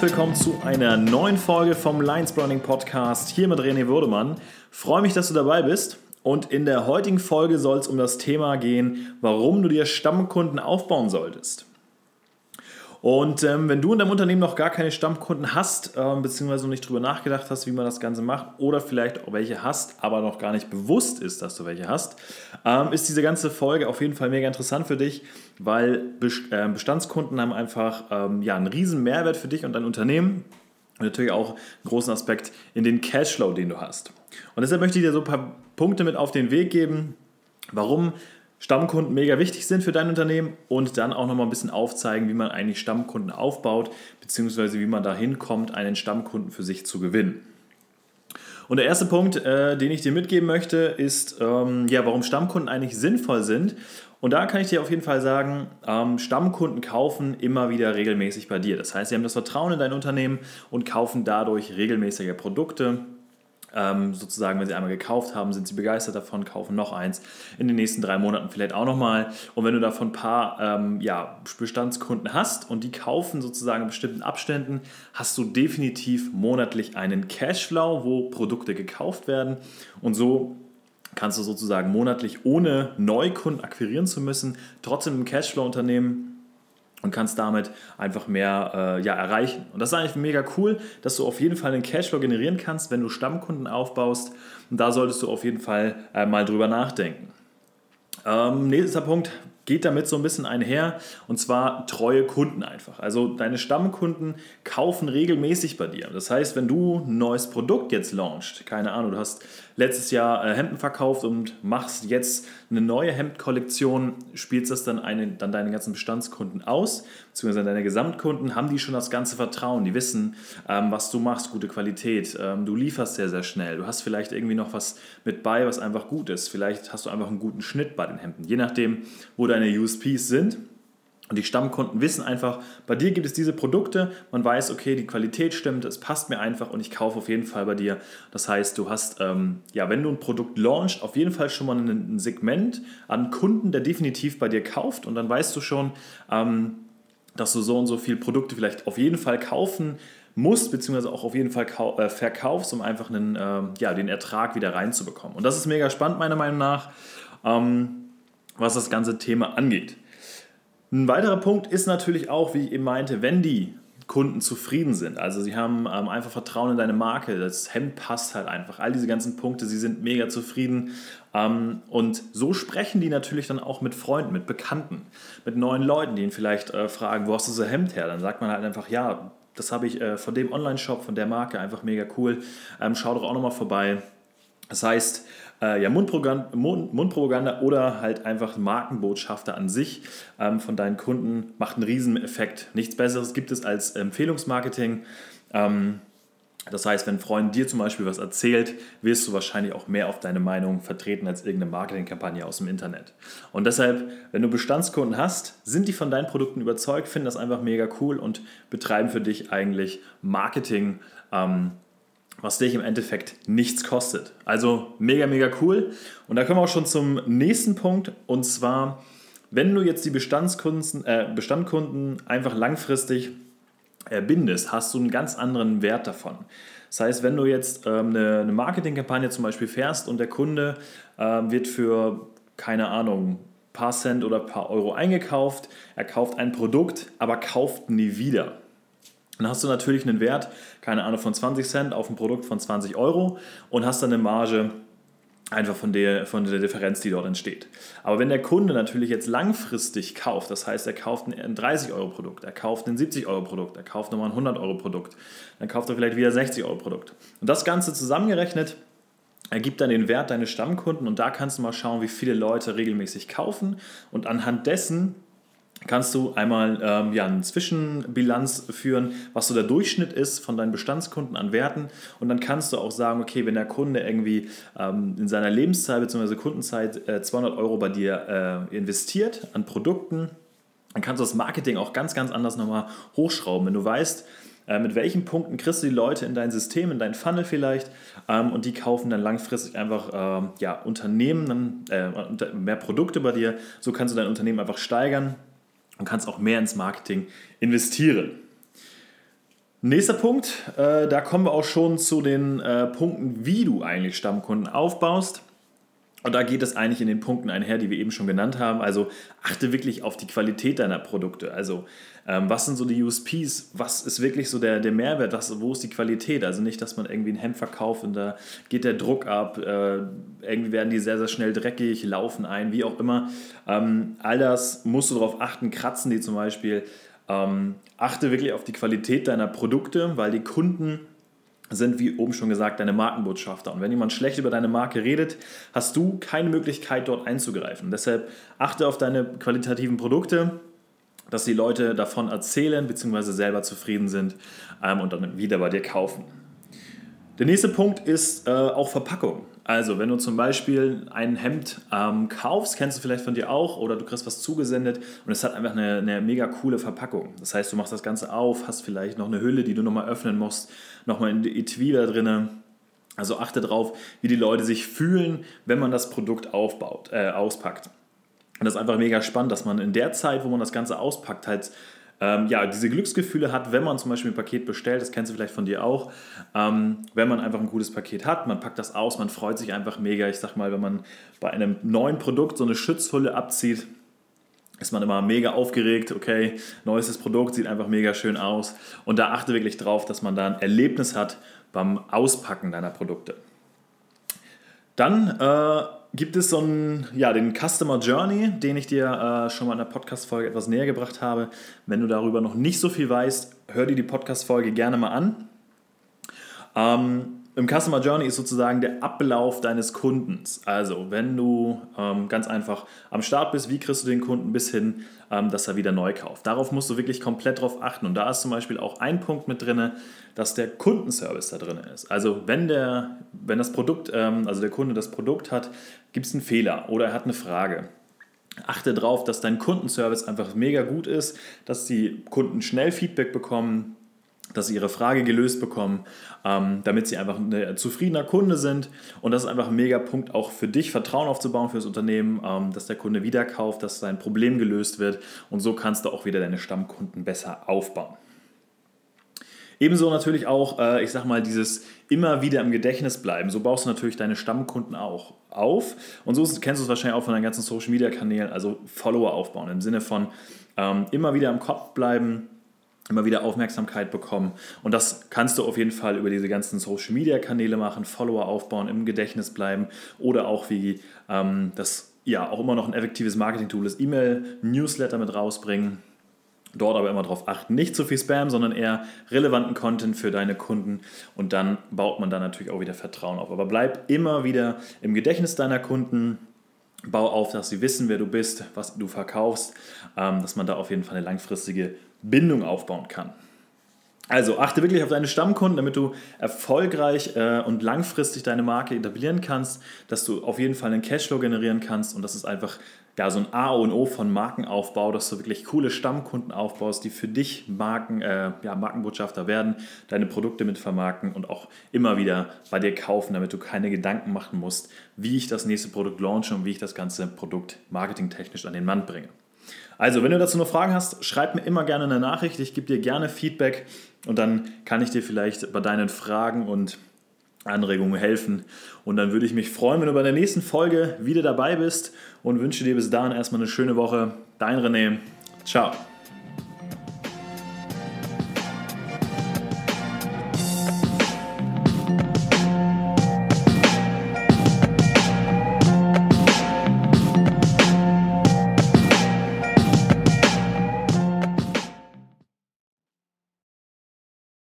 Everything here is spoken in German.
herzlich willkommen zu einer neuen Folge vom Lions Browning Podcast hier mit René Würdemann. Freue mich, dass du dabei bist. Und in der heutigen Folge soll es um das Thema gehen, warum du dir Stammkunden aufbauen solltest. Und ähm, wenn du in deinem Unternehmen noch gar keine Stammkunden hast, ähm, beziehungsweise noch nicht drüber nachgedacht hast, wie man das Ganze macht, oder vielleicht auch welche hast, aber noch gar nicht bewusst ist, dass du welche hast, ähm, ist diese ganze Folge auf jeden Fall mega interessant für dich, weil äh, Bestandskunden haben einfach ähm, ja, einen riesen Mehrwert für dich und dein Unternehmen und natürlich auch einen großen Aspekt in den Cashflow, den du hast. Und deshalb möchte ich dir so ein paar Punkte mit auf den Weg geben, warum Stammkunden mega wichtig sind für dein Unternehmen und dann auch nochmal ein bisschen aufzeigen, wie man eigentlich Stammkunden aufbaut, beziehungsweise wie man dahin kommt, einen Stammkunden für sich zu gewinnen. Und der erste Punkt, äh, den ich dir mitgeben möchte, ist, ähm, ja, warum Stammkunden eigentlich sinnvoll sind. Und da kann ich dir auf jeden Fall sagen, ähm, Stammkunden kaufen immer wieder regelmäßig bei dir. Das heißt, sie haben das Vertrauen in dein Unternehmen und kaufen dadurch regelmäßiger Produkte ähm, sozusagen, wenn sie einmal gekauft haben, sind sie begeistert davon, kaufen noch eins in den nächsten drei Monaten vielleicht auch nochmal. Und wenn du davon ein paar ähm, ja, Bestandskunden hast und die kaufen sozusagen in bestimmten Abständen, hast du definitiv monatlich einen Cashflow, wo Produkte gekauft werden. Und so kannst du sozusagen monatlich ohne Neukunden akquirieren zu müssen, trotzdem im Cashflow-Unternehmen und kannst damit einfach mehr äh, ja, erreichen. Und das ist eigentlich mega cool, dass du auf jeden Fall einen Cashflow generieren kannst, wenn du Stammkunden aufbaust. Und da solltest du auf jeden Fall äh, mal drüber nachdenken. Ähm, nächster Punkt, geht damit so ein bisschen einher und zwar treue Kunden einfach. Also deine Stammkunden kaufen regelmäßig bei dir. Das heißt, wenn du ein neues Produkt jetzt launchst, keine Ahnung, du hast letztes Jahr äh, Hemden verkauft und machst jetzt eine neue Hemdkollektion, spielst das dann, eine, dann deine ganzen Bestandskunden aus, beziehungsweise deine Gesamtkunden, haben die schon das ganze Vertrauen, die wissen, ähm, was du machst, gute Qualität, ähm, du lieferst sehr, sehr schnell, du hast vielleicht irgendwie noch was mit bei, was einfach gut ist, vielleicht hast du einfach einen guten Schnitt bei den Hemden, je nachdem, wo deine USPs sind. Und die Stammkunden wissen einfach, bei dir gibt es diese Produkte, man weiß, okay, die Qualität stimmt, es passt mir einfach und ich kaufe auf jeden Fall bei dir. Das heißt, du hast, ähm, ja, wenn du ein Produkt launchst, auf jeden Fall schon mal ein, Segment an Kunden, der definitiv bei dir kauft und dann weißt du schon, ähm, dass du so und so viele Produkte vielleicht auf jeden Fall kaufen musst, beziehungsweise auch auf jeden Fall äh, verkaufst, um einfach einen, äh, ja, den Ertrag wieder reinzubekommen. Und das ist mega spannend, meiner Meinung nach, ähm, was das ganze Thema angeht. Ein weiterer Punkt ist natürlich auch, wie ich eben meinte, wenn die Kunden zufrieden sind. Also sie haben ähm, einfach Vertrauen in deine Marke, das Hemd passt halt einfach, all diese ganzen Punkte, sie sind mega zufrieden. Ähm, und so sprechen die natürlich dann auch mit Freunden, mit Bekannten, mit neuen Leuten, die ihn vielleicht äh, fragen, wo hast du so Hemd her? Dann sagt man halt einfach, ja, das habe ich äh, von dem Online-Shop, von der Marke, einfach mega cool. Ähm, schau doch auch nochmal vorbei. Das heißt, äh, ja, Mundpropaganda, Mund, Mundpropaganda oder halt einfach Markenbotschafter an sich ähm, von deinen Kunden macht einen riesen Effekt. Nichts Besseres gibt es als Empfehlungsmarketing. Ähm, das heißt, wenn ein Freund dir zum Beispiel was erzählt, wirst du wahrscheinlich auch mehr auf deine Meinung vertreten als irgendeine Marketingkampagne aus dem Internet. Und deshalb, wenn du Bestandskunden hast, sind die von deinen Produkten überzeugt, finden das einfach mega cool und betreiben für dich eigentlich Marketing. Ähm, was dich im Endeffekt nichts kostet. Also mega, mega cool. Und da kommen wir auch schon zum nächsten Punkt. Und zwar, wenn du jetzt die Bestandskunden, äh, Bestandkunden einfach langfristig bindest, hast du einen ganz anderen Wert davon. Das heißt, wenn du jetzt ähm, eine, eine Marketingkampagne zum Beispiel fährst und der Kunde äh, wird für, keine Ahnung, paar Cent oder paar Euro eingekauft, er kauft ein Produkt, aber kauft nie wieder. Dann hast du natürlich einen Wert, keine Ahnung, von 20 Cent auf ein Produkt von 20 Euro und hast dann eine Marge einfach von der, von der Differenz, die dort entsteht. Aber wenn der Kunde natürlich jetzt langfristig kauft, das heißt, er kauft ein 30-Euro-Produkt, er kauft ein 70-Euro-Produkt, er kauft nochmal ein 100-Euro-Produkt, dann kauft er vielleicht wieder ein 60-Euro-Produkt. Und das Ganze zusammengerechnet ergibt dann den Wert deines Stammkunden und da kannst du mal schauen, wie viele Leute regelmäßig kaufen und anhand dessen kannst du einmal ähm, ja, eine Zwischenbilanz führen, was so der Durchschnitt ist von deinen Bestandskunden an Werten. Und dann kannst du auch sagen, okay, wenn der Kunde irgendwie ähm, in seiner Lebenszeit bzw. Kundenzeit äh, 200 Euro bei dir äh, investiert an Produkten, dann kannst du das Marketing auch ganz, ganz anders nochmal hochschrauben. Wenn du weißt, äh, mit welchen Punkten kriegst du die Leute in dein System, in dein Funnel vielleicht ähm, und die kaufen dann langfristig einfach ähm, ja, Unternehmen, dann, äh, mehr Produkte bei dir. So kannst du dein Unternehmen einfach steigern und kannst auch mehr ins Marketing investieren. Nächster Punkt, äh, da kommen wir auch schon zu den äh, Punkten, wie du eigentlich Stammkunden aufbaust. Und da geht es eigentlich in den Punkten einher, die wir eben schon genannt haben. Also achte wirklich auf die Qualität deiner Produkte. Also ähm, was sind so die USPs? Was ist wirklich so der, der Mehrwert? Was, wo ist die Qualität? Also nicht, dass man irgendwie ein Hemd verkauft und da geht der Druck ab. Äh, irgendwie werden die sehr, sehr schnell dreckig, laufen ein, wie auch immer. Ähm, all das musst du darauf achten. Kratzen die zum Beispiel. Ähm, achte wirklich auf die Qualität deiner Produkte, weil die Kunden sind, wie oben schon gesagt, deine Markenbotschafter. Und wenn jemand schlecht über deine Marke redet, hast du keine Möglichkeit, dort einzugreifen. Deshalb achte auf deine qualitativen Produkte, dass die Leute davon erzählen bzw. selber zufrieden sind ähm, und dann wieder bei dir kaufen. Der nächste Punkt ist äh, auch Verpackung. Also, wenn du zum Beispiel ein Hemd ähm, kaufst, kennst du vielleicht von dir auch, oder du kriegst was zugesendet und es hat einfach eine, eine mega coole Verpackung. Das heißt, du machst das Ganze auf, hast vielleicht noch eine Hülle, die du nochmal öffnen musst, nochmal in die Etui da drin. Also achte darauf, wie die Leute sich fühlen, wenn man das Produkt aufbaut, äh, auspackt. Und das ist einfach mega spannend, dass man in der Zeit, wo man das Ganze auspackt, halt ähm, ja, diese Glücksgefühle hat, wenn man zum Beispiel ein Paket bestellt, das kennst du vielleicht von dir auch, ähm, wenn man einfach ein gutes Paket hat, man packt das aus, man freut sich einfach mega. Ich sag mal, wenn man bei einem neuen Produkt so eine Schutzhülle abzieht, ist man immer mega aufgeregt, okay, neuestes Produkt sieht einfach mega schön aus und da achte wirklich drauf, dass man da ein Erlebnis hat beim Auspacken deiner Produkte. Dann äh, gibt es so einen, ja, den Customer Journey, den ich dir äh, schon mal in der Podcast-Folge etwas näher gebracht habe. Wenn du darüber noch nicht so viel weißt, hör dir die Podcast-Folge gerne mal an. Ähm, im Customer Journey ist sozusagen der Ablauf deines Kundens. Also, wenn du ähm, ganz einfach am Start bist, wie kriegst du den Kunden bis hin, ähm, dass er wieder neu kauft? Darauf musst du wirklich komplett drauf achten. Und da ist zum Beispiel auch ein Punkt mit drin, dass der Kundenservice da drin ist. Also, wenn, der, wenn das Produkt, ähm, also der Kunde das Produkt hat, gibt es einen Fehler oder er hat eine Frage. Achte darauf, dass dein Kundenservice einfach mega gut ist, dass die Kunden schnell Feedback bekommen, dass sie ihre Frage gelöst bekommen, ähm, damit sie einfach ein zufriedener Kunde sind. Und das ist einfach ein mega Punkt auch für dich, Vertrauen aufzubauen für das Unternehmen, ähm, dass der Kunde wieder kauft, dass sein Problem gelöst wird. Und so kannst du auch wieder deine Stammkunden besser aufbauen. Ebenso natürlich auch, äh, ich sag mal, dieses immer wieder im Gedächtnis bleiben. So baust du natürlich deine Stammkunden auch auf. Und so kennst du es wahrscheinlich auch von deinen ganzen Social Media Kanälen, also Follower aufbauen im Sinne von ähm, immer wieder im Kopf bleiben immer wieder Aufmerksamkeit bekommen. Und das kannst du auf jeden Fall über diese ganzen Social-Media-Kanäle machen, Follower aufbauen, im Gedächtnis bleiben oder auch wie ähm, das ja auch immer noch ein effektives Marketing-Tool ist, E-Mail-Newsletter mit rausbringen. Dort aber immer darauf achten, nicht zu viel Spam, sondern eher relevanten Content für deine Kunden und dann baut man da natürlich auch wieder Vertrauen auf. Aber bleib immer wieder im Gedächtnis deiner Kunden, bau auf, dass sie wissen, wer du bist, was du verkaufst, ähm, dass man da auf jeden Fall eine langfristige Bindung aufbauen kann. Also achte wirklich auf deine Stammkunden, damit du erfolgreich äh, und langfristig deine Marke etablieren kannst, dass du auf jeden Fall einen Cashflow generieren kannst und das ist einfach ja, so ein A und O von Markenaufbau, dass du wirklich coole Stammkunden aufbaust, die für dich Marken, äh, ja, Markenbotschafter werden, deine Produkte mit vermarkten und auch immer wieder bei dir kaufen, damit du keine Gedanken machen musst, wie ich das nächste Produkt launche und wie ich das ganze Produkt marketingtechnisch an den Mann bringe. Also, wenn du dazu noch Fragen hast, schreib mir immer gerne eine Nachricht. Ich gebe dir gerne Feedback und dann kann ich dir vielleicht bei deinen Fragen und Anregungen helfen. Und dann würde ich mich freuen, wenn du bei der nächsten Folge wieder dabei bist und wünsche dir bis dahin erstmal eine schöne Woche. Dein René. Ciao.